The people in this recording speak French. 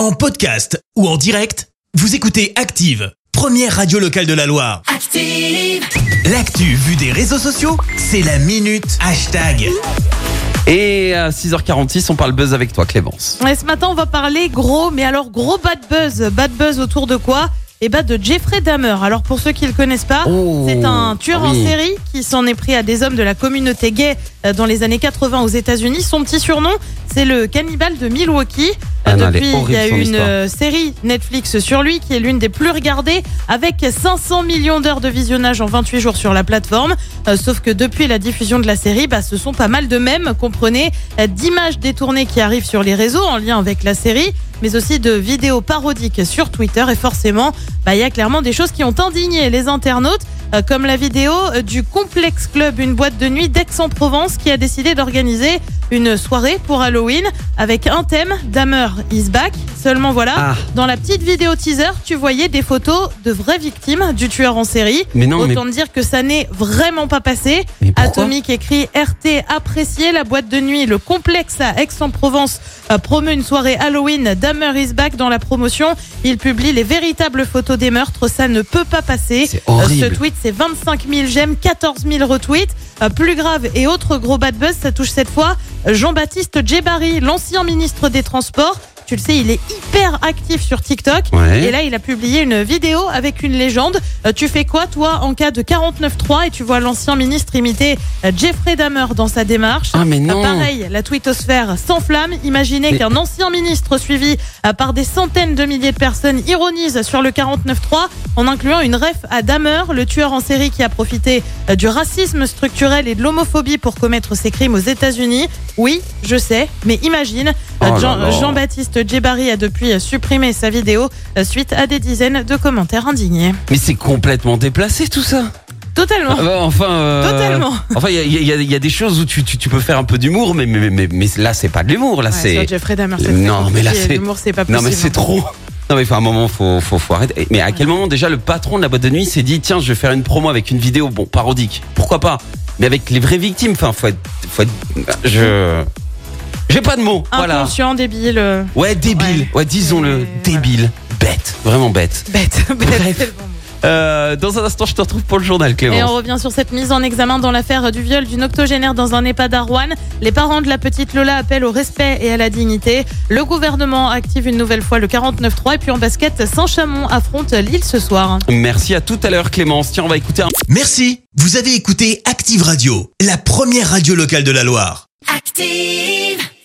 En podcast ou en direct, vous écoutez Active, première radio locale de la Loire. Active. L'actu vue des réseaux sociaux, c'est la minute hashtag. Et à 6h46, on parle buzz avec toi, Clémence. Ouais, ce matin, on va parler gros, mais alors gros bad buzz. Bad buzz autour de quoi? Eh ben de Jeffrey Dahmer. Alors pour ceux qui le connaissent pas, Oh, c'est un tueur en série qui s'en est pris à des hommes de la communauté gay euh, dans les années 80 aux États-Unis. Son petit surnom, c'est le cannibale de Milwaukee. Ah non, Depuis, il y a une histoire. euh, série Netflix sur lui qui est l'une des plus regardées avec 500 millions d'heures de visionnage en 28 jours sur la plateforme. Euh, sauf que depuis la diffusion de la série, bah, ce sont pas mal de mèmes, comprenez, euh, d'images détournées qui arrivent sur les réseaux en lien avec la série, mais aussi de vidéos parodiques sur Twitter. Et forcément, bah, il y a clairement des choses qui ont indigné les internautes, comme la vidéo euh, du Complex Club, une boîte de nuit d'Aix-en-Provence qui a décidé d'organiser une soirée pour Halloween avec un thème, Dahmer is back. Seulement voilà, Ah. dans la petite vidéo teaser, tu voyais des photos de vraies victimes du tueur en série. Mais non, mais, Autant dire que ça n'est vraiment pas passé. Atomique écrit RT apprécié la boîte de nuit. Le complexe à Aix-en-Provence euh, promeut une soirée Halloween. Dahmer is back dans la promotion. Il publie les véritables photos des meurtres. Ça ne peut pas passer. C'est Euh, horrible. Ce tweet, c'est 25 000 j'aime, 14 000 retweets. Euh, plus grave et autre gros bad buzz, ça touche cette fois Jean-Baptiste Djebari, l'ancien ministre des Transports. Tu le sais, il est hyper actif sur TikTok. Ouais. Et là, il a publié une vidéo avec une légende. Euh, tu fais quoi, toi, en cas de 49.3 Et tu vois l'ancien ministre imiter euh, Jeffrey Dahmer dans sa démarche. Ah, mais Euh, non. pareil, la twittosphère s'enflamme. Imaginez Mais- qu'un ancien ministre suivi par des centaines de milliers de personnes ironise sur le 49.3 en incluant une ref à Dahmer, le tueur en série qui a profité du racisme structurel et de l'homophobie pour commettre ses crimes aux États-Unis. Oui, je sais, mais imagine, Oh là Jean- là. Jean-Baptiste Djebari a depuis supprimé sa vidéo euh, suite à des dizaines de commentaires indignés. Mais c'est complètement déplacé tout ça. Totalement. Ah bah, enfin, euh, Totalement. Enfin, il y a, y y des choses où tu, tu, tu peux faire un peu d'humour, mais, mais, mais, mais là, c'est pas de l'humour. Là, Ouais, c'est. Jeffrey Dahmer, c'est Non, mais là, c'est- L'humour, c'est pas possible. Non, mais c'est trop. Non, mais à un moment, faut, faut, faut arrêter. Mais à quel moment, déjà, le patron de la boîte de nuit s'est dit, tiens, je vais faire une promo avec une vidéo, bon, parodique. Pourquoi pas? Mais avec les vraies victimes. Enfin, faut être, faut être, je, j'ai pas de mots. Voilà. Inconscient, débile, euh, Ouais, débile. Ouais, disons-le. Débile. Bête. Vraiment bête. bête. bête. Euh, dans un instant, je te retrouve pour le journal, Et on revient sur cette mise en examen dans l'affaire du viol d'une octogénaire dans un EHPAD à Rouen. Les parents de la petite Lola appellent au respect et à la dignité. Le gouvernement active une nouvelle fois le 49.3 et puis en basket, Saint-Chamond affronte Lille ce soir. Merci à tout à l'heure, Clémence. Tiens, on va écouter un Merci, vous avez écouté Active Radio, la première radio locale de la Loire. Active.